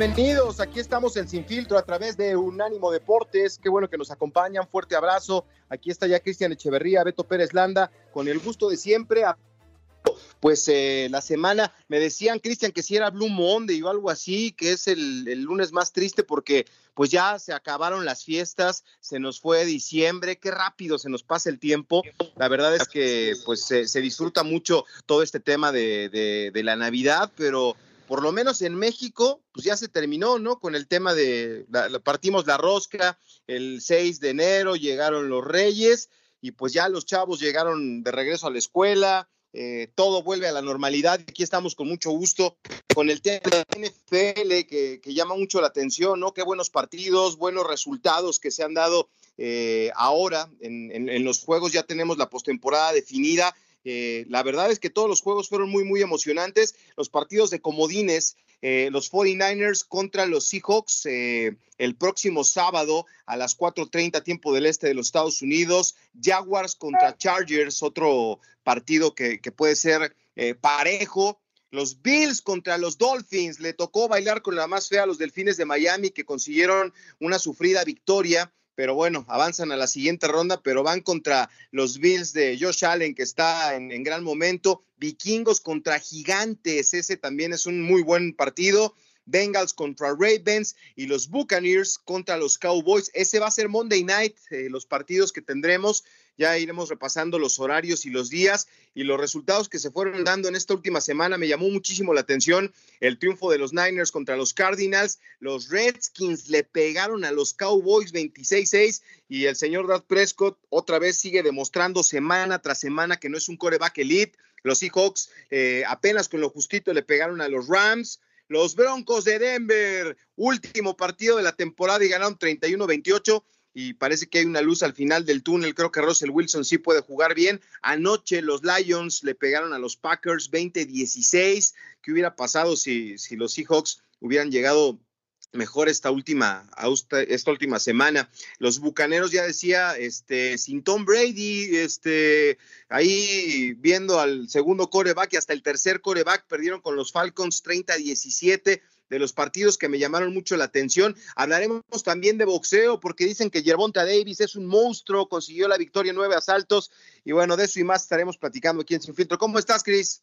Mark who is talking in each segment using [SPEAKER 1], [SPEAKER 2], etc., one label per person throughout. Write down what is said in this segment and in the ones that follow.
[SPEAKER 1] Bienvenidos. Aquí estamos en Sin Filtro a través de Unánimo Deportes. Qué bueno que nos acompañan. Fuerte abrazo. Aquí está ya Cristian Echeverría, Beto Pérez Landa, con el gusto de siempre. Pues eh, la semana me decían, Cristian, que si era Blue Monday o algo así, que es el, lunes más triste porque pues ya se acabaron las fiestas, se nos fue diciembre, qué rápido se nos pasa el tiempo. La verdad es que pues se, disfruta mucho todo este tema de la Navidad, pero por lo menos en México, pues ya se terminó, ¿no? Con el tema de, partimos la rosca, el 6 de enero llegaron los reyes y pues ya los chavos llegaron de regreso a la escuela, eh, todo vuelve a la normalidad. Aquí estamos con mucho gusto con el tema de la NFL que, llama mucho la atención, ¿no? Qué buenos partidos, buenos resultados que se han dado eh, ahora en, en, los juegos. Ya tenemos la postemporada definida eh, la verdad es que todos los juegos fueron muy, muy emocionantes. Los partidos de comodines, eh, los 49ers contra los Seahawks eh, el próximo sábado a las 4.30 tiempo del este de los Estados Unidos. Jaguars contra Chargers, otro partido que, que puede ser parejo. Los Bills contra los Dolphins. Le tocó bailar con la más fea a los Delfines de Miami que consiguieron una sufrida victoria pero bueno, avanzan a la siguiente ronda, pero van contra los Bills de Josh Allen, que está en, gran momento. Vikingos contra Gigantes, ese también es un muy buen partido. Bengals contra Ravens y los Buccaneers contra los Cowboys. Ese va a ser Monday Night, eh, los partidos que tendremos. Ya iremos repasando los horarios y los días y los resultados que se fueron dando en esta última semana. Me llamó muchísimo la atención el triunfo de los Niners contra los Cardinals. Los Redskins le pegaron a los Cowboys 26-6 y el señor Dad Prescott otra vez sigue demostrando semana tras semana que no es un coreback elite. Los Seahawks eh, apenas con lo justito le pegaron a los Rams. Los Broncos de Denver, último partido de la temporada y ganaron 31-28 y parece que hay una luz al final del túnel. Creo que Russell Wilson sí puede jugar bien. Anoche los Lions le pegaron a los Packers 20-16. ¿Qué hubiera pasado si, si los Seahawks hubieran llegado mejor esta última, esta última semana. Los bucaneros ya decía, este, sin Tom Brady, este, ahí viendo al segundo coreback y hasta el tercer coreback, perdieron con los Falcons 30-17 de los partidos que me llamaron mucho la atención. Hablaremos también de boxeo porque dicen que Yerbonta Davis es un monstruo, consiguió la victoria en nueve asaltos y bueno, de eso y más estaremos platicando aquí en Sin Filtro. ¿Cómo estás, Cris?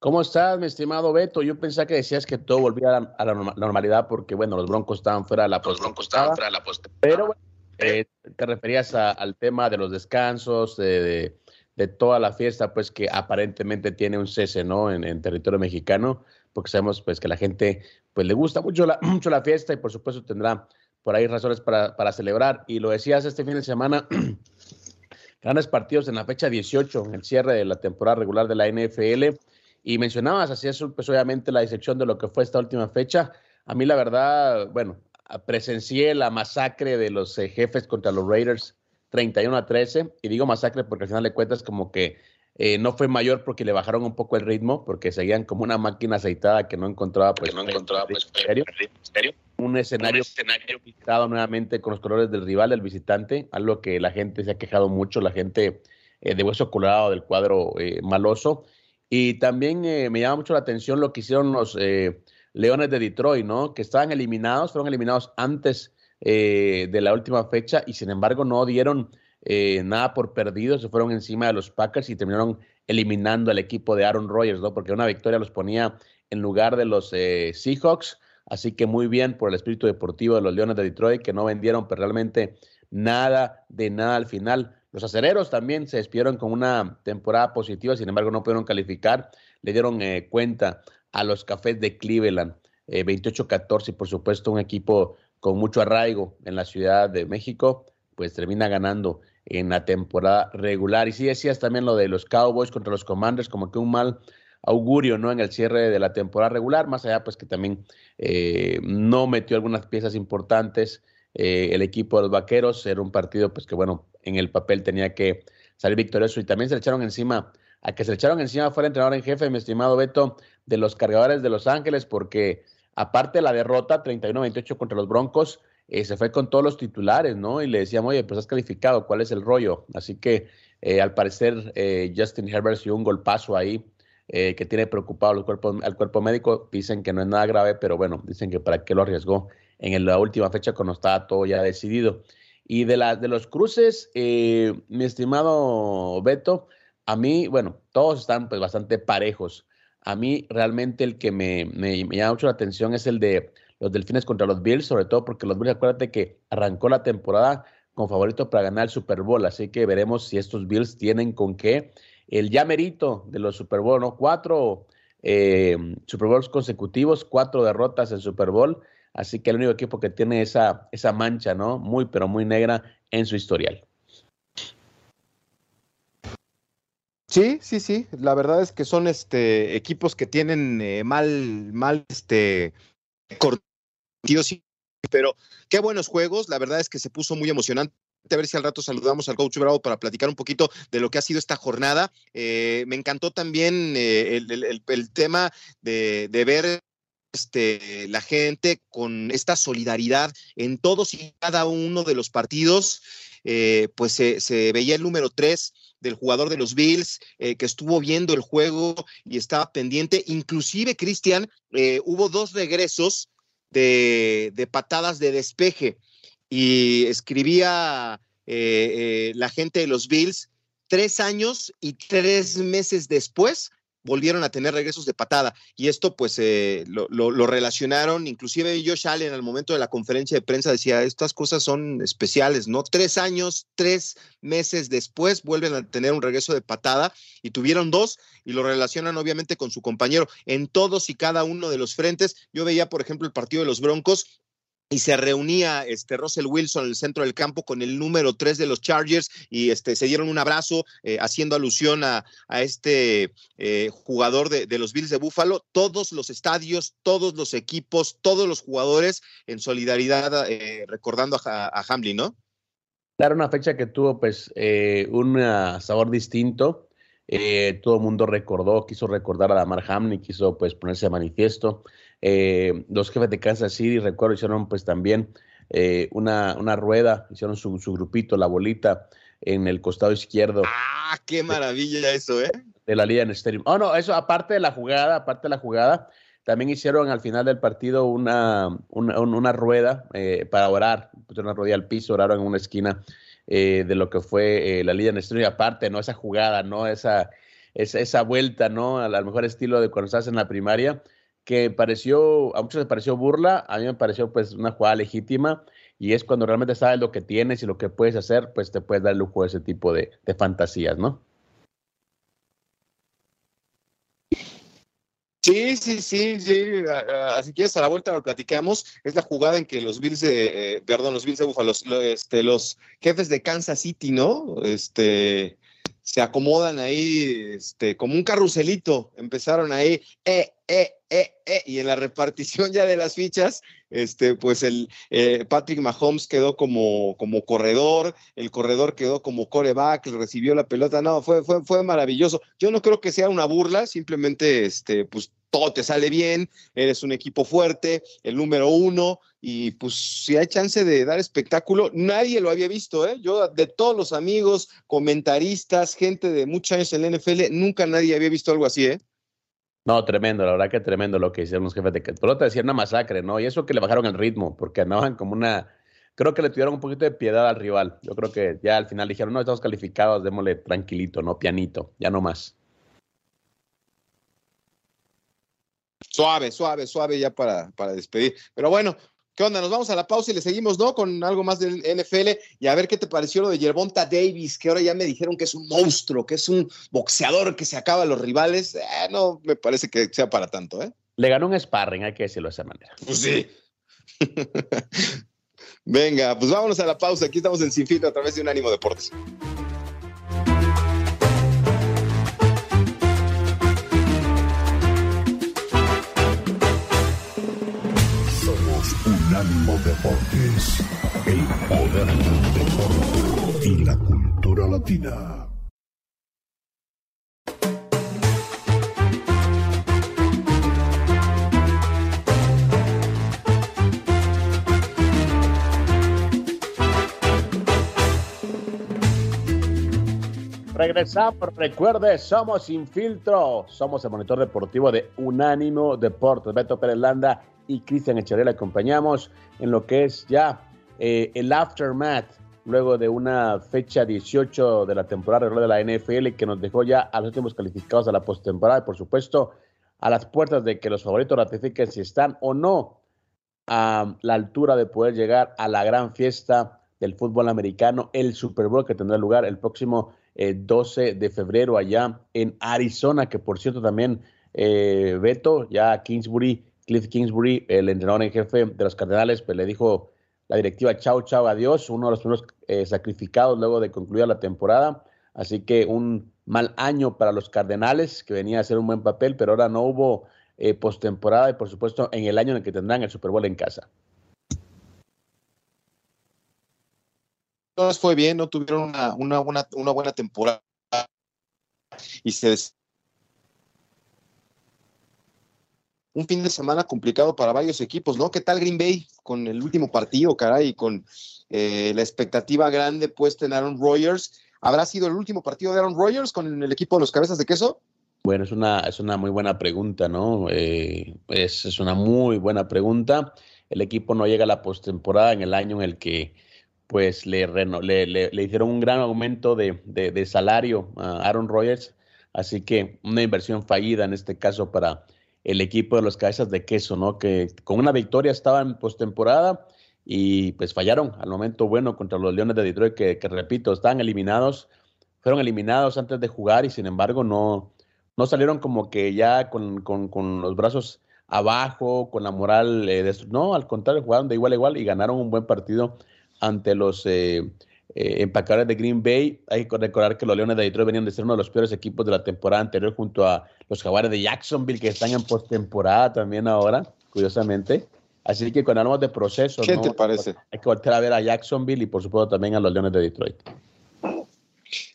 [SPEAKER 2] ¿Cómo estás, mi estimado Beto? Yo pensé que decías que todo volvía a la, normalidad porque, bueno, los Broncos estaban fuera de la
[SPEAKER 3] Los Broncos estaban fuera de la posta.
[SPEAKER 2] Pero bueno, eh, te referías al tema de los descansos, de, toda la fiesta, pues que aparentemente tiene un cese, ¿no? En, territorio mexicano, porque sabemos pues que la gente pues le gusta mucho la, mucho la fiesta y por supuesto tendrá por ahí razones para, para celebrar. Y lo decías este fin de semana, grandes partidos en la fecha 18, en el cierre de la temporada regular de la NFL y mencionabas, así es, pues obviamente la disección de lo que fue esta última fecha. A mí la verdad, bueno, presencié la masacre de los eh, jefes contra los Raiders 31 a 13, y digo masacre porque al final de cuentas como que eh, no fue mayor porque le bajaron un poco el ritmo, porque seguían como una máquina aceitada que no encontraba pues,
[SPEAKER 3] no encontraba, pues,
[SPEAKER 2] Un escenario, un nuevamente con los colores del rival, del visitante, algo que la gente se ha quejado mucho, la gente eh, de hueso colorado del cuadro maloso. Y también eh, me llama mucho la atención lo que hicieron los eh, Leones de Detroit, ¿no? Que estaban eliminados, fueron eliminados antes eh, de la última fecha y sin embargo no dieron nada por perdido, se fueron encima de los Packers y terminaron eliminando al equipo de Aaron Rodgers, ¿no? Porque una victoria los ponía en lugar de los Seahawks. Así que muy bien por el espíritu deportivo de los Leones de Detroit, que no vendieron pero realmente nada de nada al final. Los acereros también se despidieron con una temporada positiva, sin embargo no pudieron calificar. Le dieron eh, cuenta a los cafés de Cleveland, 28-14, eh, y por supuesto un equipo con mucho arraigo en la Ciudad de México, pues termina ganando en la temporada regular. Y sí decías también lo de los Cowboys contra los Commanders, como que un mal augurio, ¿no? En el cierre de la temporada regular, más allá, pues que también eh, no metió algunas piezas importantes. el equipo de los Vaqueros era un partido, pues que bueno, en el papel tenía que salir victorioso y también se le echaron encima, a que se le echaron encima fue el entrenador en jefe, mi estimado Beto, de los cargadores de Los Ángeles, porque aparte de la derrota 31-28 contra los Broncos, eh, se fue con todos los titulares, ¿no? Y le decíamos, oye, pues has calificado, ¿cuál es el rollo? Así que eh, al parecer eh, Justin Herbert dio un golpazo ahí que tiene preocupado al cuerpo, al cuerpo médico. Dicen que no es nada grave, pero bueno, dicen que para qué lo arriesgó en la última fecha cuando estaba todo ya decidido. Y de, la, de los cruces, eh, mi estimado Beto, a mí, bueno, todos están pues bastante parejos. A mí realmente el que me, me, llama mucho la atención es el de los Delfines contra los Bills, sobre todo porque los Bills, acuérdate que arrancó la temporada con favorito para ganar el Super Bowl, así que veremos si estos Bills tienen con qué. El ya de los Super Bowl, ¿no? Cuatro eh, Super Bowls consecutivos, cuatro derrotas en Super Bowl. Así que el único equipo que tiene esa, esa mancha, ¿no? Muy, pero muy negra en su historial.
[SPEAKER 1] Sí, sí, sí. La verdad es que son este equipos que tienen eh, mal, mal, este pero qué buenos juegos. La verdad es que se puso muy emocionante. A ver si al rato saludamos al coach Bravo para platicar un poquito de lo que ha sido esta jornada. Eh, me encantó también eh, el, tema de, de ver este, la gente con esta solidaridad en todos y cada uno de los partidos, eh, pues se, veía el número tres del jugador de los Bills, eh, que estuvo viendo el juego y estaba pendiente. Inclusive, Cristian, eh, hubo dos regresos de, patadas de despeje y escribía la gente de los Bills tres años y tres meses después volvieron a tener regresos de patada. Y esto pues eh, lo, relacionaron, inclusive Josh Allen al momento de la conferencia de prensa decía, estas cosas son especiales, ¿no? Tres años, tres meses después vuelven a tener un regreso de patada y tuvieron dos y lo relacionan obviamente con su compañero en todos y cada uno de los frentes. Yo veía, por ejemplo, el partido de los Broncos y se reunía este Russell Wilson en el centro del campo con el número 3 de los Chargers y este, se dieron un abrazo eh, haciendo alusión a, este eh, jugador de, los Bills de Buffalo. Todos los estadios, todos los equipos, todos los jugadores en solidaridad eh, recordando a, a, Hamlin, ¿no?
[SPEAKER 2] Claro, una fecha que tuvo pues un sabor distinto. todo el mundo recordó, quiso recordar a Damar Hamlin, quiso pues ponerse a manifiesto. Eh, los jefes de Kansas City, recuerdo, hicieron pues también eh, una, una, rueda, hicieron su, su, grupito, la bolita, en el costado izquierdo.
[SPEAKER 1] ¡Ah, qué maravilla eso, eh!
[SPEAKER 2] De la Liga en Stadium. Oh, no, eso aparte de la jugada, aparte de la jugada, también hicieron al final del partido una, una, una rueda eh, para orar, pusieron una rodilla al piso, oraron en una esquina de lo que fue la Liga en Stadium. Y aparte, ¿no? Esa jugada, ¿no? Esa esa vuelta, ¿no? Al, mejor estilo de cuando estás en la primaria, que pareció, a muchos les pareció burla, a mí me pareció pues una jugada legítima y es cuando realmente sabes lo que tienes y lo que puedes hacer, pues te puedes dar el lujo de ese tipo de, fantasías, ¿no?
[SPEAKER 1] Sí, sí, sí, sí. Así que a la vuelta lo platicamos. Es la jugada en que los Bills de, eh, perdón, los Bills de Buffalo, los, este, los jefes de Kansas City, ¿no? Este, se acomodan ahí, este, como un carruselito. Empezaron ahí, eh, eh, eh, eh, y en la repartición ya de las fichas, este, pues el eh, Patrick Mahomes quedó como, como corredor, el corredor quedó como coreback, recibió la pelota, no, fue, fue, fue maravilloso. Yo no creo que sea una burla, simplemente, este, pues todo te sale bien, eres un equipo fuerte, el número uno, y pues si hay chance de dar espectáculo, nadie lo había visto, ¿eh? Yo de todos los amigos, comentaristas, gente de muchos años en la NFL, nunca nadie había visto algo así, ¿eh?
[SPEAKER 2] No, tremendo, la verdad que tremendo lo que hicieron los jefes de pelota, decían una masacre, ¿no? Y eso que le bajaron el ritmo, porque andaban como una, creo que le tuvieron un poquito de piedad al rival. Yo creo que ya al final dijeron, no, estamos calificados, démosle tranquilito, ¿no? Pianito, ya no más.
[SPEAKER 1] Suave, suave, suave ya para, para despedir. Pero bueno, ¿Qué onda? Nos vamos a la pausa y le seguimos, ¿no? Con algo más del NFL y a ver qué te pareció lo de Yerbonta Davis, que ahora ya me dijeron que es un monstruo, que es un boxeador que se acaba a los rivales. Eh, no me parece que sea para tanto, ¿eh?
[SPEAKER 2] Le ganó un sparring, hay que decirlo de esa manera.
[SPEAKER 1] Pues sí. Venga, pues vámonos a la pausa. Aquí estamos en Sin a través de un ánimo Deportes.
[SPEAKER 4] Unánimo Deportes, el poder del deporte y la cultura latina.
[SPEAKER 2] Regresamos, recuerde, somos Sin Filtro, somos el monitor deportivo de Unánimo Deportes. Beto Pérez Landa y Cristian le acompañamos en lo que es ya eh, el aftermath, luego de una fecha 18 de la temporada regular de la NFL que nos dejó ya a los últimos calificados a la postemporada y por supuesto a las puertas de que los favoritos ratifiquen si están o no a la altura de poder llegar a la gran fiesta del fútbol americano, el Super Bowl que tendrá lugar el próximo 12 eh, de febrero allá en Arizona, que por cierto también eh, Beto, ya Kingsbury Cliff Kingsbury, el entrenador en jefe de los Cardenales, pues le dijo la directiva chao, chao, adiós, uno de los primeros eh, sacrificados luego de concluir la temporada. Así que un mal año para los Cardenales, que venía a hacer un buen papel, pero ahora no hubo eh, postemporada y por supuesto en el año en el que tendrán el Super Bowl en casa.
[SPEAKER 1] No fue bien, no tuvieron una buena temporada y se un fin de semana complicado para varios equipos, ¿no? ¿Qué tal Green Bay con el último partido, caray, con eh, la expectativa grande puesta en Aaron Rodgers? ¿Habrá sido el último partido de Aaron Rodgers con el equipo de los cabezas de queso?
[SPEAKER 2] Bueno, es una, es una muy buena pregunta, ¿no? Eh, es, es, una muy buena pregunta. El equipo no llega a la postemporada en el año en el que pues le, le, le, hicieron un gran aumento de, de, de salario a Aaron Rodgers, así que una inversión fallida en este caso para, el equipo de los cabezas de queso, ¿no? Que con una victoria estaban en postemporada y pues fallaron al momento bueno contra los Leones de Detroit, que, repito, estaban eliminados, fueron eliminados antes de jugar y sin embargo no, no salieron como que ya con, los brazos abajo, con la moral, eh, no, al contrario, jugaron de igual a igual y ganaron un buen partido ante los eh, eh, empacadores de Green Bay. Hay que recordar que los Leones de Detroit venían de ser uno de los peores equipos de la temporada anterior junto a los Jaguares de Jacksonville que están en postemporada también ahora, curiosamente. Así que cuando hablamos de proceso,
[SPEAKER 1] ¿qué te parece?
[SPEAKER 2] Hay que volver a ver a Jacksonville y por supuesto también a los Leones de Detroit.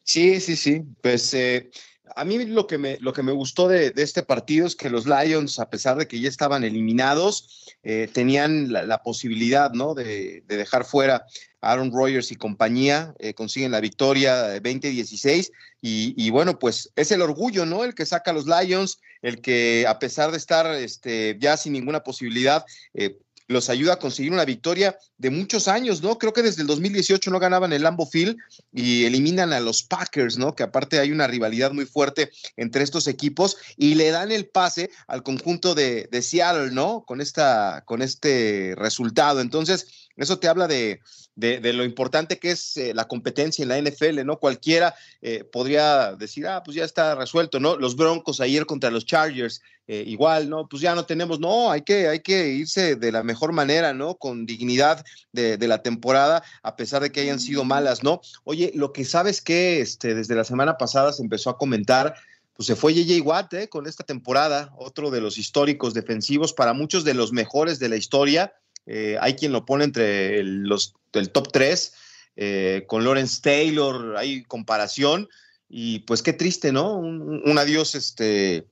[SPEAKER 1] Sí, sí, sí. Pues eh, a mí lo que me, lo que me gustó de, este partido es que los Lions, a pesar de que ya estaban eliminados, eh, tenían la, posibilidad ¿no? de, de, dejar fuera Aaron Rodgers y compañía eh, consiguen la victoria 20-16 y, bueno, pues es el orgullo, ¿no? El que saca a los Lions, el que a pesar de estar este, ya sin ninguna posibilidad, eh, los ayuda a conseguir una victoria de muchos años, ¿no? Creo que desde el 2018 no ganaban el Lambo Field y eliminan a los Packers, ¿no? Que aparte hay una rivalidad muy fuerte entre estos equipos y le dan el pase al conjunto de, de Seattle, ¿no? Con, esta, con este resultado. Entonces, eso te habla de, de, lo importante que es eh, la competencia en la NFL, ¿no? Cualquiera eh, podría decir, ah, pues ya está resuelto, ¿no? Los Broncos ayer contra los Chargers, eh, igual, ¿no? Pues ya no tenemos, no, hay que, hay que irse de la mejor manera, ¿no? Con dignidad de, de la temporada, a pesar de que hayan sido malas, ¿no? Oye, lo que sabes que este, desde la semana pasada se empezó a comentar pues se fue JJ Watt ¿eh? con esta temporada, otro de los históricos defensivos, para muchos de los mejores de la historia. Eh, hay quien lo pone entre el, los, el top 3, eh, con Lawrence Taylor, hay comparación, y pues qué triste, ¿no? Un, adiós, este,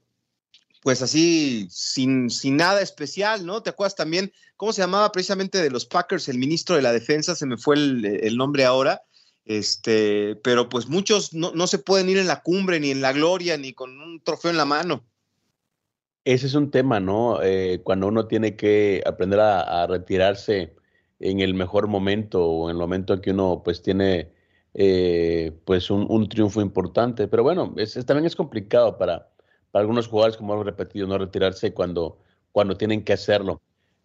[SPEAKER 1] pues así, sin, sin nada especial, ¿no? ¿Te acuerdas también cómo se llamaba precisamente de los Packers el ministro de la defensa? Se me fue el, nombre ahora. Este, pero pues muchos no, no, se pueden ir en la cumbre, ni en la gloria, ni con un trofeo en la mano.
[SPEAKER 2] Ese es un tema, ¿no? Eh, cuando uno tiene que aprender a, retirarse en el mejor momento o en el momento en que uno pues tiene eh, pues un, triunfo importante. Pero bueno, es, también es complicado para, para algunos jugadores, como hemos repetido, no retirarse cuando, cuando tienen que hacerlo.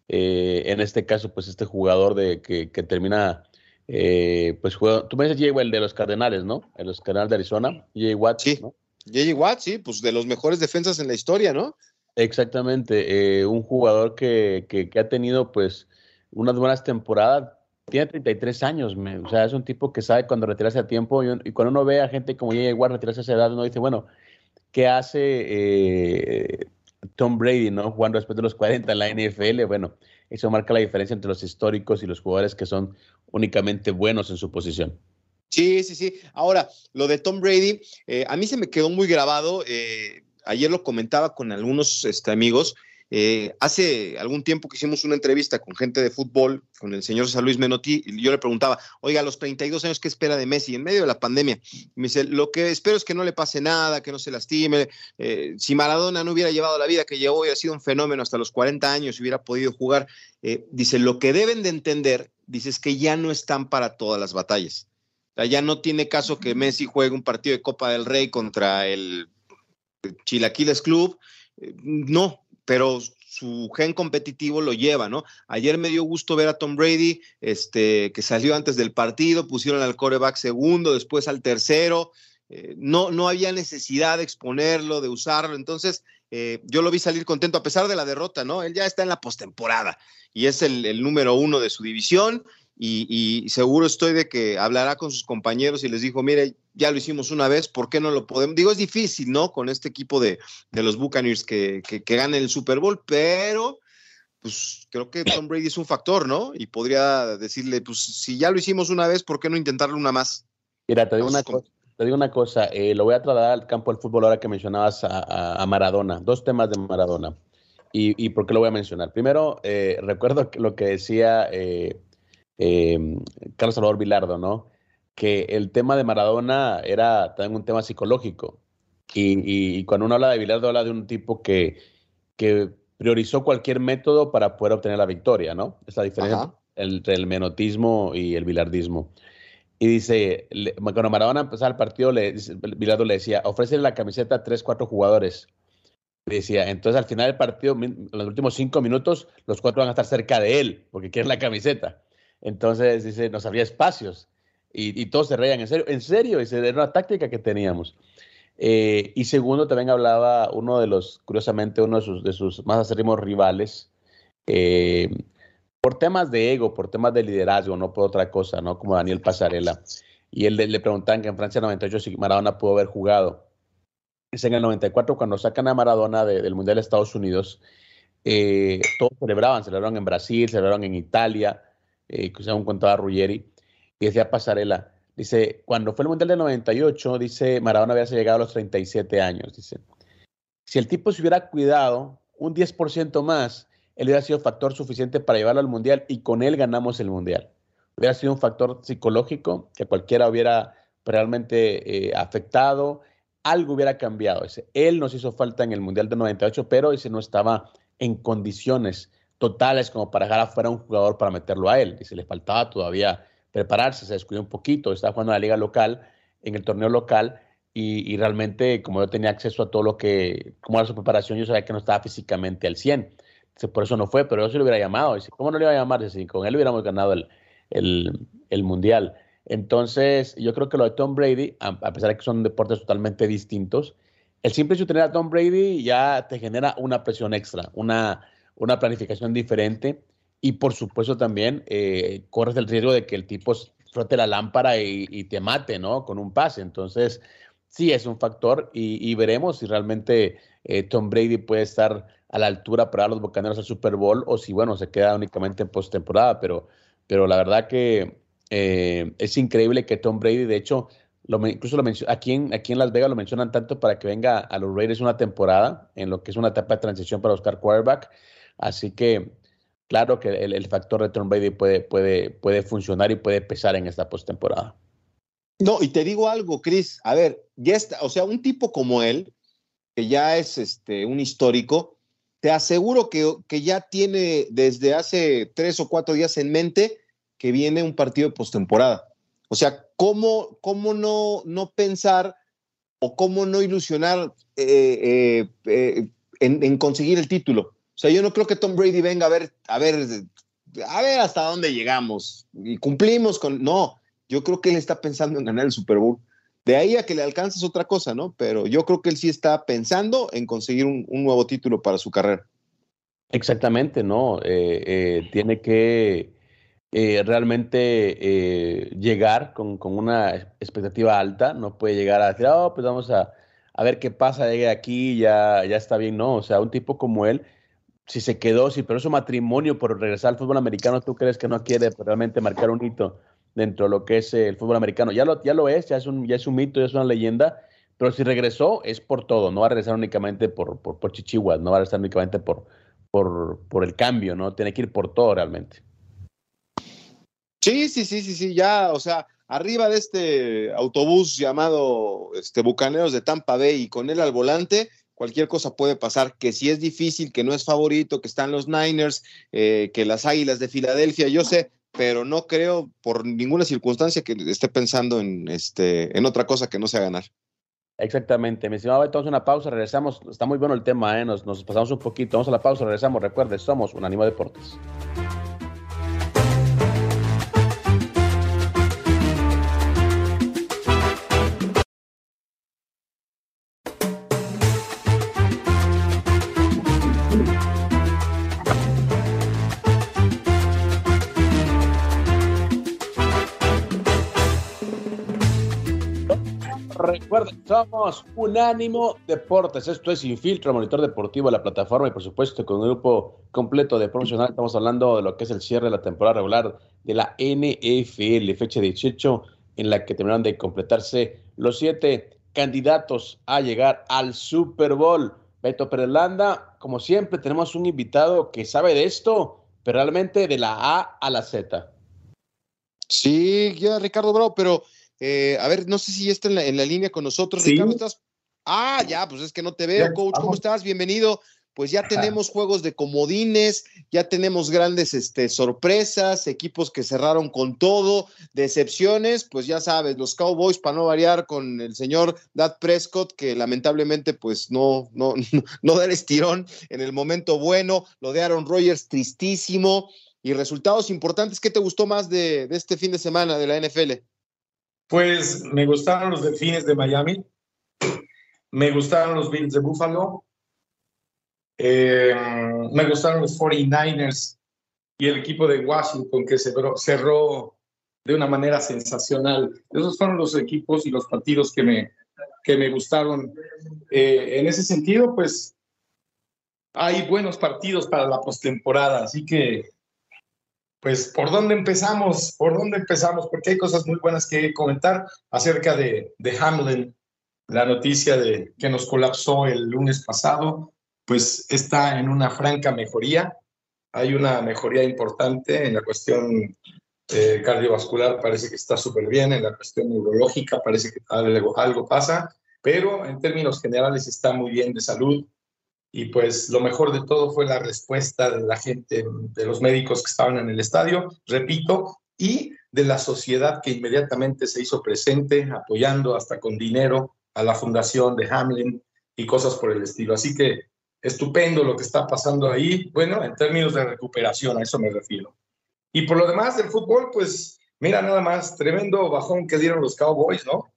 [SPEAKER 2] Eh, en este caso, pues este jugador de que, que termina, pues juega, tú me dices Jay el de los Cardenales, ¿no? En los Cardenales de Arizona, Jay Watt.
[SPEAKER 1] Sí, ¿no? Jay Watt, sí, pues de los mejores defensas en la historia, ¿no?
[SPEAKER 2] Exactamente, eh, un jugador que, que, ha tenido pues unas buenas temporadas, tiene 33 años, o sea, es un tipo que sabe cuando retirarse a tiempo y, cuando uno ve a gente como J.J. Watt retirarse a esa edad, uno dice, bueno, ¿qué hace eh, Tom Brady, no? Jugando después de los 40 en la NFL, bueno, eso marca la diferencia entre los históricos y los jugadores que son únicamente buenos en su posición.
[SPEAKER 1] Sí, sí, sí. Ahora, lo de Tom Brady, eh, a mí se me quedó muy grabado. Eh, ayer lo comentaba con algunos este, amigos. Eh, hace algún tiempo que hicimos una entrevista con gente de fútbol, con el señor San Luis Menotti, y yo le preguntaba, oiga, a los 32 años, ¿qué espera de Messi en medio de la pandemia? Y me dice, lo que espero es que no le pase nada, que no se lastime. Eh, si Maradona no hubiera llevado la vida que llevó y ha sido un fenómeno hasta los 40 años y hubiera podido jugar, eh, dice, lo que deben de entender, dice, es que ya no están para todas las batallas. ya no tiene caso que Messi juegue un partido de Copa del Rey contra el Chilaquiles Club, eh, no, pero su gen competitivo lo lleva, ¿no? Ayer me dio gusto ver a Tom Brady, este, que salió antes del partido, pusieron al coreback segundo, después al tercero, eh, no, no había necesidad de exponerlo, de usarlo, entonces eh, yo lo vi salir contento a pesar de la derrota, ¿no? Él ya está en la postemporada y es el número uno de su división y, seguro estoy de que hablará con sus compañeros y les dijo, mire, ya lo hicimos una vez, ¿por qué no lo podemos? Digo, es difícil, ¿no? Con este equipo de, los Buccaneers que, que, que ganen el Super Bowl, pero pues creo que Tom Brady es un factor, ¿no? Y podría decirle, pues si ya lo hicimos una vez, ¿por qué no intentarlo una más?
[SPEAKER 2] Mira, te digo una cosa. Te digo una cosa, eh, lo voy a trasladar al campo del fútbol ahora que mencionabas a, Maradona, dos temas de Maradona. Y, y, por qué lo voy a mencionar? Primero, eh, recuerdo lo que decía eh, Carlos Salvador Vilardo, ¿no? Que el tema de Maradona era también un tema psicológico. Y, cuando uno habla de Vilardo, habla de un tipo que, que priorizó cualquier método para poder obtener la victoria, ¿no? Esa diferencia entre el menotismo y el bilardismo. Y dice, cuando Maradona empezaba el partido, le, Bilardo le decía, ofrécele la camiseta a tres, cuatro jugadores. Decía, entonces al final del partido, en los últimos cinco minutos, los cuatro van a estar cerca de él, porque quieren la camiseta. Entonces, dice, nos había espacios y, todos se reían, en serio, en serio, era una táctica que teníamos. Eh, y segundo, también hablaba uno de los, curiosamente, uno de sus, de sus más acérrimos rivales, eh, por temas de ego, por temas de liderazgo, no por otra cosa, ¿no? Como Daniel Pasarela. Y él le, preguntaban que en Francia 98 si Maradona pudo haber jugado. Es en el 94 cuando sacan a Maradona del Mundial de Estados Unidos, eh, todos celebraban, celebraron en Brasil, celebraron en Italia, eh, que un contaba Ruggeri, y decía Pasarela, dice, cuando fue el Mundial del 98, dice, Maradona había llegado a los 37 años, dice, si el tipo se hubiera cuidado un 10% más, él hubiera sido factor suficiente para llevarlo al Mundial y con él ganamos el Mundial. Hubiera sido un factor psicológico que cualquiera hubiera realmente eh, afectado, algo hubiera cambiado. Dice, él nos hizo falta en el Mundial del 98, pero ese no estaba en condiciones totales como para dejar afuera a un jugador para meterlo a él. Se le faltaba todavía prepararse, se descuidó un poquito, estaba jugando en la liga local, en el torneo local, y, realmente como yo tenía acceso a todo lo que, como era su preparación, yo sabía que no estaba físicamente al 100. por eso no fue, pero yo sí lo hubiera llamado. Dice, ¿cómo no le iba a llamar? si con él hubiéramos ganado el, el, el Mundial. Entonces, yo creo que lo de Tom Brady, a, pesar de que son deportes totalmente distintos, el simple hecho de tener a Tom Brady ya te genera una presión extra, una, una planificación diferente y por supuesto también eh, corres el riesgo de que el tipo frote la lámpara y, te mate, ¿no? Con un pase. Entonces, sí es un factor y, veremos si realmente eh, Tom Brady puede estar a la altura para los Bucaneros al Super Bowl o si, bueno, se queda únicamente en postemporada, pero, pero la verdad que eh, es increíble que Tom Brady, de hecho, lo, incluso lo aquí, en, aquí en Las Vegas lo mencionan tanto para que venga a los Raiders una temporada, en lo que es una etapa de transición para buscar quarterback. Así que, claro que el, factor de Tom Brady puede, puede, puede funcionar y puede pesar en esta postemporada.
[SPEAKER 1] No, y te digo algo, Chris. A ver, ya está, o sea, un tipo como él, que ya es este, un histórico, te aseguro que, que ya tiene desde hace tres o cuatro días en mente que viene un partido de postemporada. O sea, ¿cómo, cómo no, no pensar o cómo no ilusionar eh, eh, eh, en, conseguir el título? O sea, yo no creo que Tom Brady venga a ver, a ver, a ver hasta dónde llegamos y cumplimos con. No, yo creo que él está pensando en ganar el Super Bowl. De ahí a que le alcances otra cosa, ¿no? Pero yo creo que él sí está pensando en conseguir un, nuevo título para su carrera.
[SPEAKER 2] Exactamente, ¿no? Eh, eh, tiene que eh, realmente llegar con, una expectativa alta, no puede llegar a decir, oh, pues vamos a, a ver qué pasa, llegue aquí, ya, ya está bien, no, o sea, un tipo como él, si se quedó, si pero su matrimonio por regresar al fútbol americano, ¿tú crees que no quiere realmente marcar un hito? dentro de lo que es el fútbol americano. Ya lo, ya lo es, ya es, un, ya es un mito, ya es una leyenda, pero si regresó es por todo, no va a regresar únicamente por, por, por chichihuas, no va a regresar únicamente por, por, por el cambio, ¿no? Tiene que ir por todo realmente.
[SPEAKER 1] Sí, sí, sí, sí, sí, ya, o sea, arriba de este autobús llamado este, Bucaneros de Tampa Bay y con él al volante, cualquier cosa puede pasar, que si es difícil, que no es favorito, que están los Niners, eh, que las Águilas de Filadelfia, yo sé, pero no creo por ninguna circunstancia que esté pensando en, este, en otra cosa que no sea ganar.
[SPEAKER 2] Exactamente, mi estimado, entonces una pausa, regresamos, está muy bueno el tema, ¿eh? nos, pasamos un poquito, vamos a la pausa, regresamos, recuerde, somos un ánimo deportes. Somos Unánimo Deportes. Esto es Infiltro, monitor deportivo de la plataforma y por supuesto con un grupo completo de profesionales. Estamos hablando de lo que es el cierre de la temporada regular de la NFL, fecha 18, en la que terminaron de completarse los siete candidatos a llegar al Super Bowl. Beto Perelanda, como siempre, tenemos un invitado que sabe de esto, pero realmente de la A a la Z.
[SPEAKER 1] Sí, ya Ricardo Bravo, pero eh, a ver, no sé si ya está en la, línea con nosotros. Ricardo, ¿estás? Ah, ya, pues es que no te veo, coach. ¿Cómo estás? Bienvenido. Pues ya tenemos juegos de comodines, ya tenemos grandes este, sorpresas, equipos que cerraron con todo, decepciones, pues ya sabes, los Cowboys, para no variar con el señor Dad Prescott, que lamentablemente pues no, no, no da el estirón en el momento bueno, lo de Aaron Rodgers tristísimo, y resultados importantes. ¿Qué te gustó más de, de este fin de semana de la NFL?
[SPEAKER 5] Pues me gustaron los Delfines de Miami, me gustaron los Bills de Buffalo, eh, me gustaron los 49ers y el equipo de Washington que cerró, cerró, de una manera sensacional. Esos fueron los equipos y los partidos que me, que me gustaron. Eh, en ese sentido, pues hay buenos partidos para la postemporada, así que pues, ¿por dónde empezamos? ¿Por dónde empezamos? Porque hay cosas muy buenas que comentar acerca de, de Hamlin, la noticia de que nos colapsó el lunes pasado, pues está en una franca mejoría. Hay una mejoría importante en la cuestión eh, cardiovascular, parece que está súper bien, en la cuestión neurológica parece que algo, algo pasa, pero en términos generales está muy bien de salud y pues lo mejor de todo fue la respuesta de la gente, de los médicos que estaban en el estadio, repito, y de la sociedad que inmediatamente se hizo presente, apoyando hasta con dinero a la fundación de Hamlin y cosas por el estilo. Así que estupendo lo que está pasando ahí, bueno, en términos de recuperación, a eso me refiero. Y por lo demás del fútbol, pues mira nada más, tremendo bajón que dieron los Cowboys, ¿no?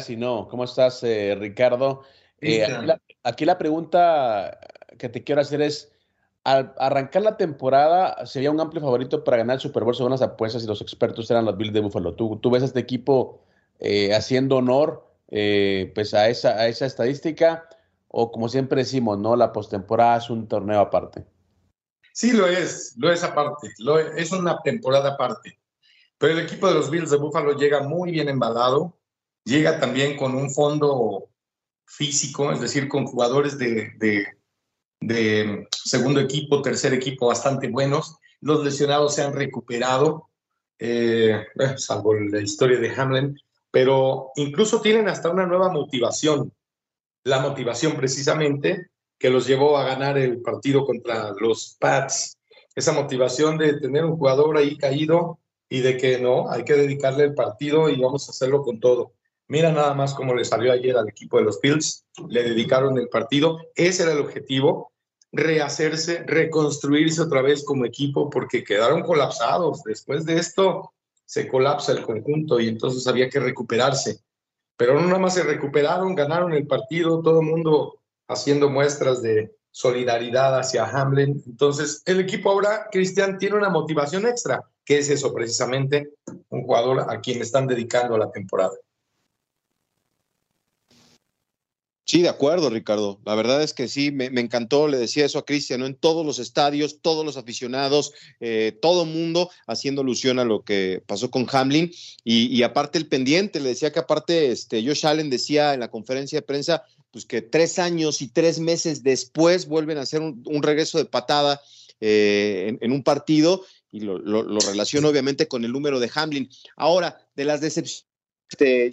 [SPEAKER 2] Si no, ¿cómo estás, eh, Ricardo? Eh, aquí, la, pregunta que te quiero hacer es, al arrancar la temporada, sería un amplio favorito para ganar el Super Bowl según las apuestas y los expertos eran los Bills de Buffalo. ¿Tú, ves a este equipo eh, haciendo honor pues a esa, a esa estadística? O como siempre decimos, ¿no? La postemporada es un torneo aparte.
[SPEAKER 5] Sí, lo es, lo es aparte, lo es, una temporada aparte. Pero el equipo de los Bills de Buffalo llega muy bien embalado, llega también con un fondo físico, es decir, con jugadores de, segundo equipo, tercer equipo bastante buenos. Los lesionados se han recuperado, eh, salvo la historia de Hamlin, pero incluso tienen hasta una nueva motivación. La motivación precisamente que los llevó a ganar el partido contra los Pats. Esa motivación de tener un jugador ahí caído y de que no, hay que dedicarle el partido y vamos a hacerlo con todo. Mira nada más cómo le salió ayer al equipo de los Bills, le dedicaron el partido, ese era el objetivo, rehacerse, reconstruirse otra vez como equipo porque quedaron colapsados. Después de esto se colapsa el conjunto y entonces había que recuperarse. Pero no nada más se recuperaron, ganaron el partido, todo el mundo haciendo muestras de solidaridad hacia Hamlin. Entonces, el equipo ahora, Cristian, tiene una motivación extra, que es eso precisamente, un jugador a quien están dedicando la temporada.
[SPEAKER 1] Sí, de acuerdo, Ricardo. La verdad es que sí, me, encantó, le decía eso a Cristian, en todos los estadios, todos los aficionados, eh, todo mundo haciendo alusión a lo que pasó con Hamlin. Y, aparte el pendiente, le decía que aparte este, Josh Allen decía en la conferencia de prensa, pues que tres años y tres meses después vuelven a hacer un, regreso de patada eh, en, un partido y lo, lo, relaciono obviamente con el número de Hamlin. Ahora, de las decepciones este,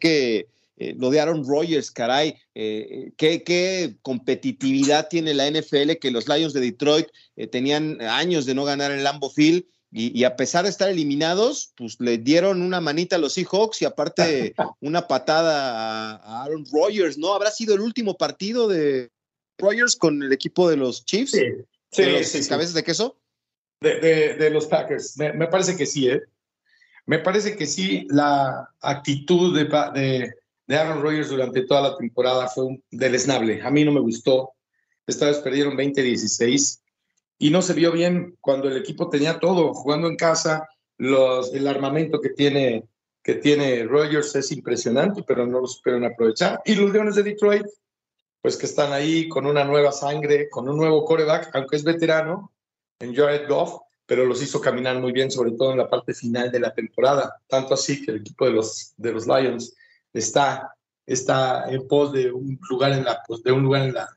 [SPEAKER 1] que eh, lo de Aaron Rodgers, caray, eh, ¿qué, competitividad tiene la NFL que los Lions de Detroit tenían años de no ganar en Lambeau Field y, a pesar de estar eliminados, pues le dieron una manita a los Seahawks y aparte una patada a, Aaron Rodgers, ¿no? ¿Habrá sido el último partido de Rodgers con el equipo de los Chiefs?
[SPEAKER 5] Sí, sí,
[SPEAKER 1] ¿De los cabezas de queso?
[SPEAKER 5] De, los Packers, me, parece que sí, ¿eh? Me parece que sí, la actitud de, de, Aaron Rodgers durante toda la temporada fue un deleznable. A mí no me gustó. Esta vez perdieron 20-16 y no se vio bien cuando el equipo tenía todo, jugando en casa, el armamento que tiene, que tiene Rogers es impresionante, pero no lo supieron aprovechar. Y los Leones de Detroit, pues que están ahí con una nueva sangre, con un nuevo coreback, aunque es veterano, en Jared Goff, pero los hizo caminar muy bien, sobre todo en la parte final de la temporada. Tanto así que el equipo de los, de los Lions está, está en pos de un lugar en la, pues, de un lugar en la,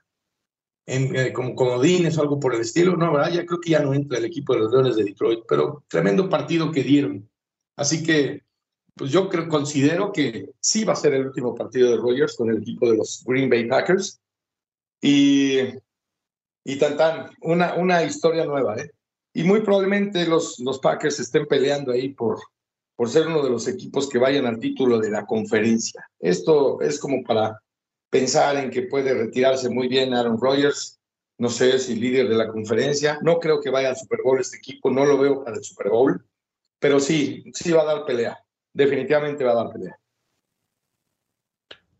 [SPEAKER 5] en, eh, como comodines o algo por el estilo, no, ¿verdad? Ya creo que ya no entra el equipo de los Leones de Detroit, pero tremendo partido que dieron. Así que, pues yo creo, considero que sí va a ser el último partido de Rogers con el equipo de los Green Bay Packers. Y, y tan tan, una, una historia nueva, ¿eh? Y muy probablemente los, los Packers estén peleando ahí por, por ser uno de los equipos que vayan al título de la conferencia. Esto es como para pensar en que puede retirarse muy bien Aaron Rodgers, no sé si líder de la conferencia, no creo que vaya al Super Bowl este equipo, no lo veo para el Super Bowl, pero sí, sí va a dar pelea, definitivamente va a dar pelea.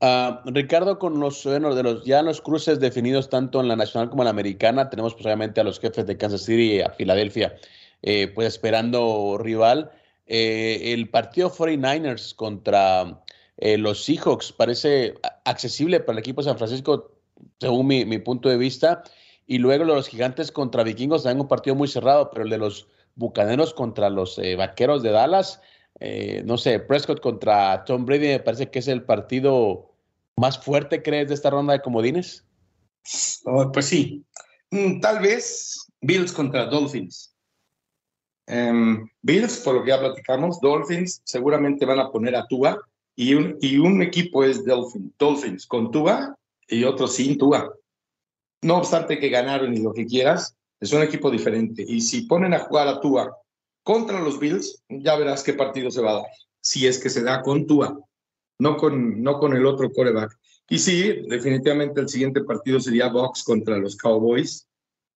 [SPEAKER 2] Uh, Ricardo, con los, bueno, de los ya los cruces definidos tanto en la nacional como en la americana, tenemos pues, obviamente a los jefes de Kansas City y a Filadelfia, eh, pues esperando rival. Eh, el partido 49ers contra eh, los Seahawks parece accesible para el equipo de San Francisco, según mi, punto de vista. Y luego los gigantes contra vikingos también un partido muy cerrado, pero el de los bucaneros contra los eh, vaqueros de Dallas, no sé, Prescott contra Tom Brady me parece que es el partido más fuerte, ¿crees, de esta ronda de comodines?
[SPEAKER 5] Oh, pues sí, mm, tal vez Bills contra Dolphins. Em, Bills, por lo que ya platicamos, Dolphins seguramente van a poner a Tua y un, equipo es Dolphins, Dolphins con Tua, y otro sin Tua. No obstante que ganaron y lo que quieras, es un equipo diferente. Y si ponen a jugar a Tua contra los Bills, ya verás qué partido se va a dar. Si es que se da con Tua, no con, no con el otro coreback. Y sí, definitivamente el siguiente partido sería Box contra los Cowboys.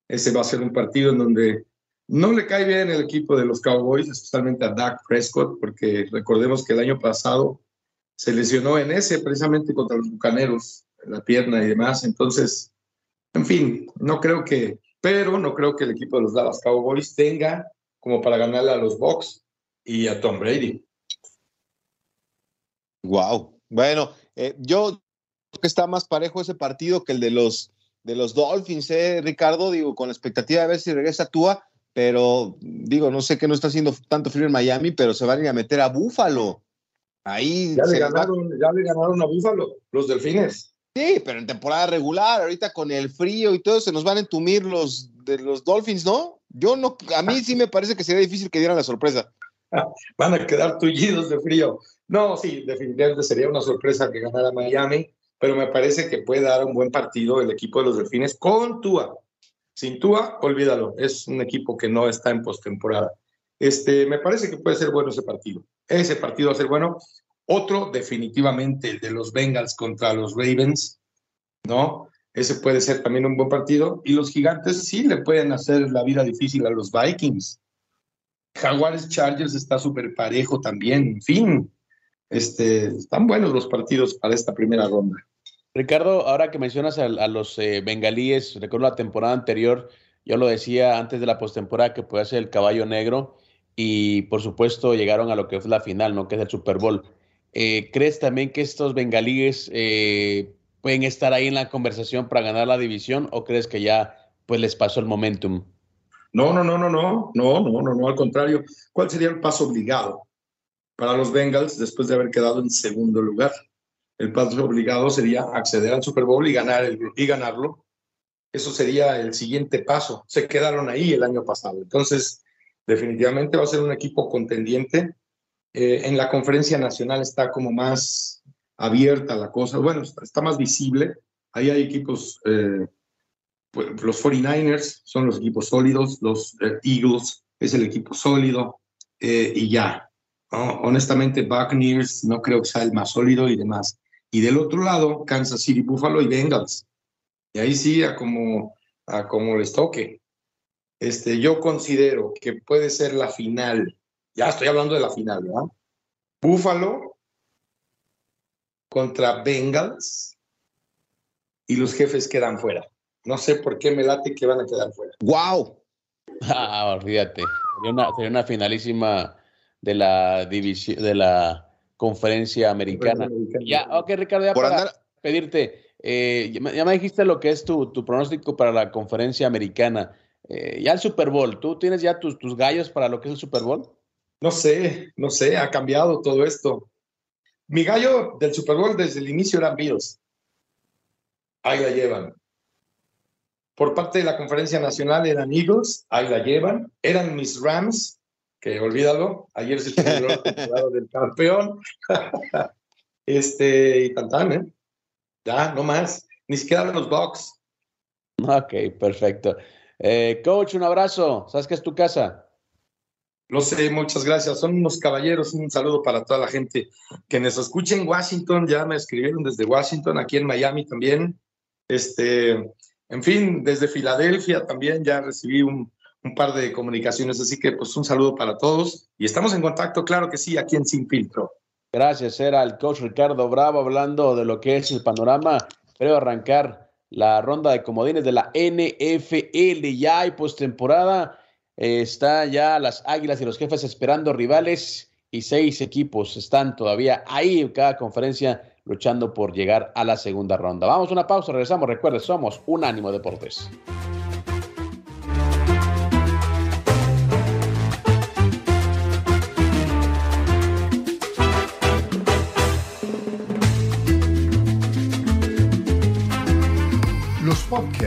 [SPEAKER 5] Ese va a ser un partido en donde no le cae bien el equipo de los Cowboys, especialmente a Dak Prescott, porque recordemos que el año pasado se lesionó en ese precisamente contra los Bucaneros, la pierna y demás. Entonces, en fin, no creo que, pero no creo que el equipo de los Dallas Cowboys tenga como para ganarle a los Bucks y a Tom Brady.
[SPEAKER 6] Wow. Bueno, eh, yo creo que está más parejo ese partido que el de los de los Dolphins, ¿eh, Ricardo? Digo, con la expectativa de ver si regresa Tua, pero digo, no sé que no está haciendo tanto frío en Miami, pero se van a ir a meter a Búfalo. Ahí
[SPEAKER 5] ya le, ganaron, ya le ganaron a Búfalo, los Delfines.
[SPEAKER 6] Sí, pero en temporada regular, ahorita con el frío y todo, se nos van a entumir los de los Dolphins, ¿no? Yo no, a mí sí me parece que sería difícil que dieran la sorpresa.
[SPEAKER 5] Van a quedar tullidos de frío. No, sí, definitivamente sería una sorpresa que ganara Miami, pero me parece que puede dar un buen partido el equipo de los Delfines con Tua. Sin Tua, olvídalo, es un equipo que no está en postemporada. Este, me parece que puede ser bueno ese partido. Ese partido va a ser bueno. Otro, definitivamente, de los Bengals contra los Ravens, ¿no? Ese puede ser también un buen partido. Y los gigantes sí le pueden hacer la vida difícil a los Vikings. Jaguares Chargers está súper parejo también. En fin, este, están buenos los partidos para esta primera ronda.
[SPEAKER 2] Ricardo, ahora que mencionas a, los eh, bengalíes, recuerdo la temporada anterior, yo lo decía antes de la postemporada que puede ser el caballo negro y por supuesto llegaron a lo que es la final, ¿no? Que es el Super Bowl. Eh, ¿Crees también que estos bengalíes eh, pueden estar ahí en la conversación para ganar la división o crees que ya pues les pasó el momentum?
[SPEAKER 5] No, no, no, no, no, no, no, no, no, al contrario. ¿Cuál sería el paso obligado para los Bengals después de haber quedado en segundo lugar? El paso obligado sería acceder al Super Bowl y ganar el, y ganarlo. Eso sería el siguiente paso. Se quedaron ahí el año pasado. Entonces, definitivamente va a ser un equipo contendiente eh, en la conferencia nacional está como más abierta la cosa, bueno, está, más visible. Ahí hay equipos, eh, pues, los 49ers son los equipos sólidos, los eh, Eagles es el equipo sólido y ya. Honestamente, Buccaneers no creo que sea el más sólido y demás. Y del otro lado, Kansas City, Buffalo y Bengals. Y ahí sí, a como, a como les toque. Este, yo considero que puede ser la final ya estoy hablando de la final, ¿verdad? Buffalo contra Bengals y los jefes quedan fuera. No sé por qué me late que van a quedar fuera.
[SPEAKER 6] ¡Wow!
[SPEAKER 2] Ah, olvídate. Sería una, finalísima de la división, de la conferencia americana. Ya, ok, Ricardo, ya para pedirte, eh, ya, me, dijiste lo que es tu, tu pronóstico para la conferencia americana. Eh, ya el Super Bowl, ¿tú tienes ya tus, tus gallos para lo que es el Super Bowl?
[SPEAKER 5] No sé, no sé, ha cambiado todo esto. Mi gallo del Super Bowl desde el inicio eran Bills. Ahí la llevan. Por parte de la conferencia nacional eran Eagles, ahí la llevan. Eran mis Rams, que olvídalo, ayer se celebró el del campeón. este, y tantan, ¿eh? Ya, no más. Ni siquiera los Bucks.
[SPEAKER 2] Ok, perfecto. Eh, coach, un abrazo. ¿Sabes que es tu casa?
[SPEAKER 5] Lo sé, muchas gracias. Son unos caballeros. Un saludo para toda la gente que nos escucha en Washington. Ya me escribieron desde Washington, aquí en Miami también. Este, en fin, desde Filadelfia también ya recibí un, un par de comunicaciones. Así que, pues, un saludo para todos. Y estamos en contacto, claro que sí, aquí en Sin Filtro.
[SPEAKER 2] Gracias, era el coach Ricardo Bravo hablando de lo que es el panorama. Creo arrancar la ronda de comodines de la NFL. Ya hay postemporada está ya las Águilas y los jefes esperando rivales y seis equipos están todavía ahí en cada conferencia luchando por llegar a la segunda ronda. Vamos a una pausa, regresamos. Recuerde, somos Unánimo Deportes.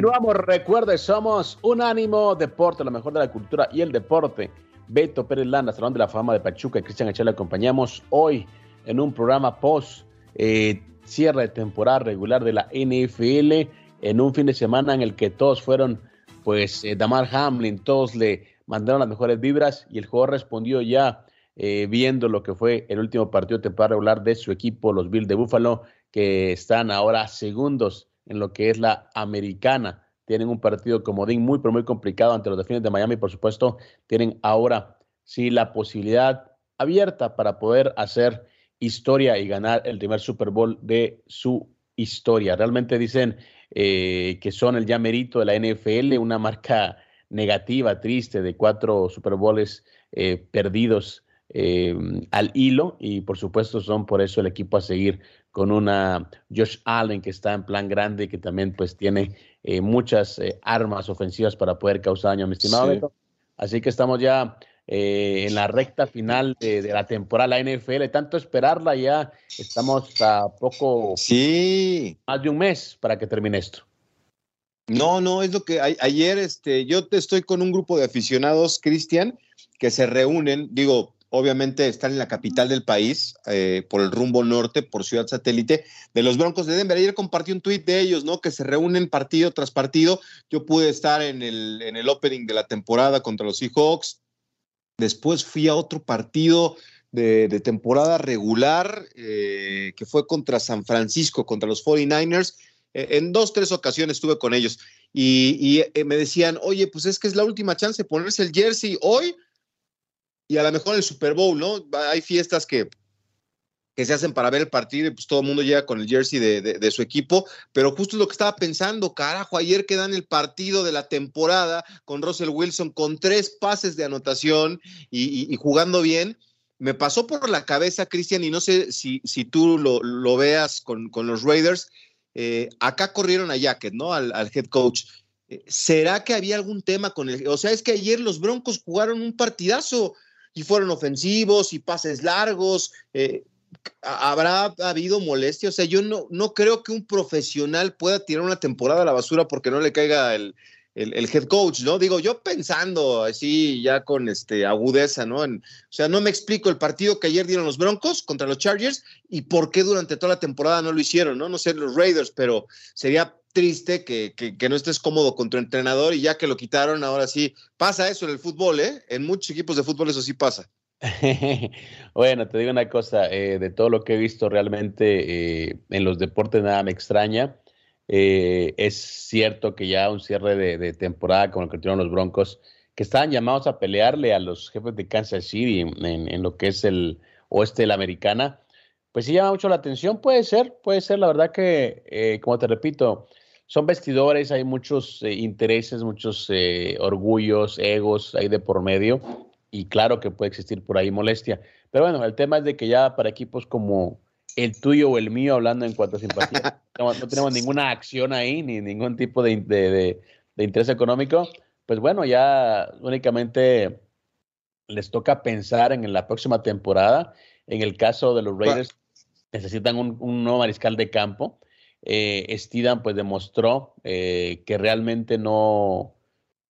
[SPEAKER 2] Continuamos, recuerde, somos Unánimo Deporte, lo mejor de la cultura y el deporte. Beto Pérez Landa, Salón de la Fama de Pachuca y Cristian Echel acompañamos hoy en un programa post eh, cierre de temporada regular de la NFL, en un fin de semana en el que todos fueron, pues, eh, Damar Hamlin, todos le mandaron las mejores vibras y el jugador respondió ya eh, viendo lo que fue el último partido de temporada regular de su equipo, los Bills de Buffalo, que están ahora segundos en lo que es la americana. Tienen un partido comodín muy, pero muy complicado ante los Delfines de Miami. Por supuesto, tienen ahora sí la posibilidad abierta para poder hacer historia y ganar el primer Super Bowl de su historia. Realmente dicen eh, que son el llamerito de la NFL, una marca negativa, triste, de cuatro Super Bowls eh, perdidos eh, al hilo y por supuesto son por eso el equipo a seguir con una Josh Allen que está en plan grande y que también pues tiene eh, muchas eh, armas ofensivas para poder causar daño, mi estimado Así que estamos ya en la recta final de, la temporada la NFL, tanto esperarla ya, estamos a poco
[SPEAKER 1] sí.
[SPEAKER 2] más de un mes para que termine esto.
[SPEAKER 1] No, no, es lo que ayer este, yo estoy con un grupo de aficionados, Cristian, que se reúnen, digo, obviamente están en la capital del país, eh, por el rumbo norte, por Ciudad Satélite, de los Broncos de Denver. Ayer compartí un tuit de ellos, ¿no? Que se reúnen partido tras partido. Yo pude estar en el, en el opening de la temporada contra los Seahawks. Después fui a otro partido de, temporada regular, eh, que fue contra San Francisco, contra los 49ers. Eh, en dos, tres ocasiones estuve con ellos y, y me decían, oye, pues es que es la última chance de ponerse el jersey hoy y a lo mejor el Super Bowl, ¿no? Hay fiestas que, que se hacen para ver el partido y pues todo el mundo llega con el jersey de, su equipo, pero justo es lo que estaba pensando, carajo, ayer que dan el partido de la temporada con Russell Wilson con tres pases de anotación y, jugando bien, me pasó por la cabeza, Cristian, y no sé si, si tú lo, veas con, los Raiders, eh, acá corrieron a Jacket, ¿no? Al, al head coach. Eh, ¿Será que había algún tema con el... O sea, es que ayer los Broncos jugaron un partidazo y fueron ofensivos y pases largos. Eh, ¿Habrá habido molestia? O sea, yo no, no creo que un profesional pueda tirar una temporada a la basura porque no le caiga el, head coach, ¿no? Digo, yo pensando así ya con este agudeza, ¿no? o sea, no me explico el partido que ayer dieron los Broncos contra los Chargers y por qué durante toda la temporada no lo hicieron, ¿no? No sé los Raiders, pero sería triste que, que, no estés cómodo con tu entrenador y ya que lo quitaron, ahora sí, pasa eso en el fútbol, ¿eh? En muchos equipos de fútbol eso sí pasa.
[SPEAKER 2] bueno, te digo una cosa, eh, de todo lo que he visto realmente eh, en los deportes nada me extraña. Eh, es cierto que ya un cierre de, temporada con el que tuvieron los Broncos, que estaban llamados a pelearle a los jefes de Kansas City en, en lo que es el oeste de la americana, pues sí llama mucho la atención, puede ser, puede ser, la verdad que, como te repito, son vestidores, hay muchos eh, intereses, muchos eh, orgullos, egos ahí de por medio y claro que puede existir por ahí molestia. Pero bueno, el tema es de que ya para equipos como el tuyo o el mío, hablando en cuanto a simpatía, no, tenemos ninguna acción ahí, ni ningún tipo de, de, interés económico, pues bueno, ya únicamente les toca pensar en la próxima temporada. En el caso de los Raiders, necesitan un, un nuevo mariscal de campo eh, Steedham pues demostró eh, que realmente no,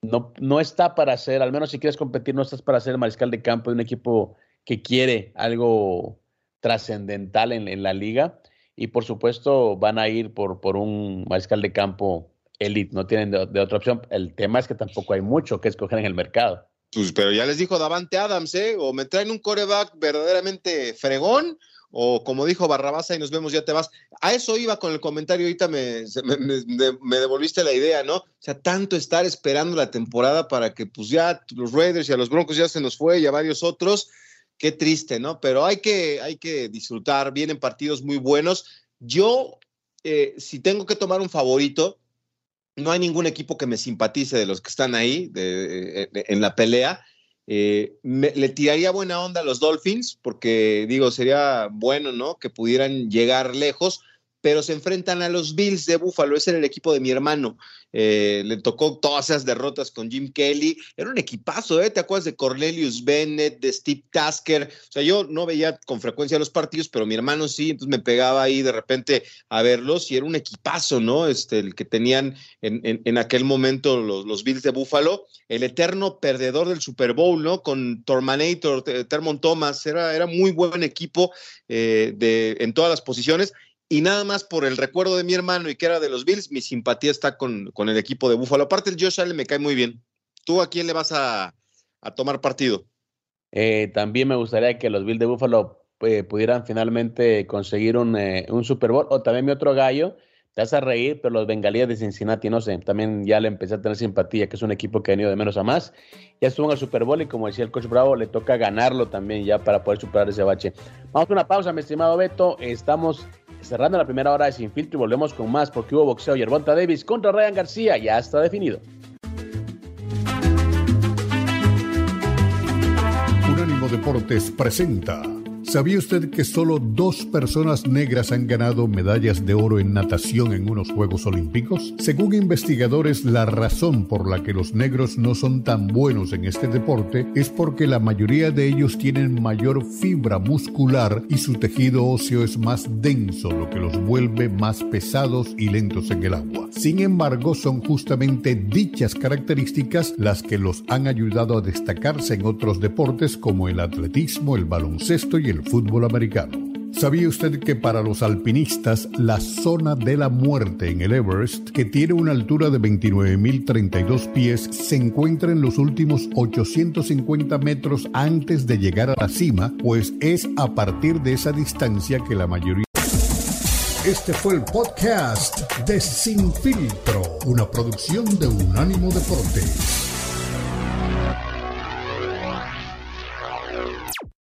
[SPEAKER 2] no, no está para ser, al menos si quieres competir, no estás para ser mariscal de campo de un equipo que quiere algo trascendental en, la liga. Y por supuesto van a ir por, por un mariscal de campo elite, no tienen de, otra opción. El tema es que tampoco hay mucho que escoger en el mercado.
[SPEAKER 1] Pues, pero ya les dijo Davante Adams, ¿eh? O me traen un coreback verdaderamente fregón, o como dijo Barrabasa y nos vemos, ya te vas. A eso iba con el comentario, ahorita me, me, devolviste la idea, ¿no? O sea, tanto estar esperando la temporada para que pues ya los Raiders y a los Broncos ya se nos fue y a varios otros, qué triste, ¿no? Pero hay que, hay que disfrutar, vienen partidos muy buenos. Yo, eh, si tengo que tomar un favorito, no hay ningún equipo que me simpatice de los que están ahí en la pelea. Eh, le tiraría buena onda a los Dolphins, porque digo, sería bueno, ¿no? Que pudieran llegar lejos, pero se enfrentan a los Bills de Buffalo. Ese era el equipo de mi hermano. Eh, le tocó todas esas derrotas con Jim Kelly. Era un equipazo, ¿eh? ¿Te acuerdas de Cornelius Bennett, de Steve Tasker? O sea, yo no veía con frecuencia los partidos, pero mi hermano sí, entonces me pegaba ahí de repente a verlos y era un equipazo, ¿no? Este, el que tenían en, aquel momento los, los, Bills de Buffalo. El eterno perdedor del Super Bowl, ¿no? Con Tormanator, Termon Thomas, era, era muy buen equipo eh, de, en todas las posiciones y nada más por el recuerdo de mi hermano y que era de los Bills, mi simpatía está con, el equipo de Búfalo. Aparte, el Josh Allen me cae muy bien. ¿Tú a quién le vas a, tomar partido?
[SPEAKER 2] Eh, también me gustaría que los Bills de Búfalo eh, pudieran finalmente conseguir un, eh, un, Super Bowl. O también mi otro gallo, te hace reír, pero los bengalíes de Cincinnati, no sé, también ya le empecé a tener simpatía, que es un equipo que ha venido de menos a más. Ya estuvo en el Super Bowl y como decía el coach Bravo, le toca ganarlo también ya para poder superar ese bache. Vamos a una pausa, mi estimado Beto. Estamos cerrando la primera hora de Sin Filtro y volvemos con más porque hubo boxeo. Yerbonta Davis contra Ryan García ya está definido.
[SPEAKER 4] Unánimo Deportes presenta ¿Sabía usted que solo dos personas negras han ganado medallas de oro en natación en unos Juegos Olímpicos? Según investigadores, la razón por la que los negros no son tan buenos en este deporte es porque la mayoría de ellos tienen mayor fibra muscular y su tejido óseo es más denso, lo que los vuelve más pesados y lentos en el agua. Sin embargo, son justamente dichas características las que los han ayudado a destacarse en otros deportes como el atletismo, el baloncesto y el fútbol americano. ¿Sabía usted que para los alpinistas la zona de la muerte en el Everest, que tiene una altura de 29.032 pies, se encuentra en los últimos 850 metros antes de llegar a la cima, pues es a partir de esa distancia que la mayoría... Este fue el podcast de Sin Filtro, una producción de Unánimo Deportes.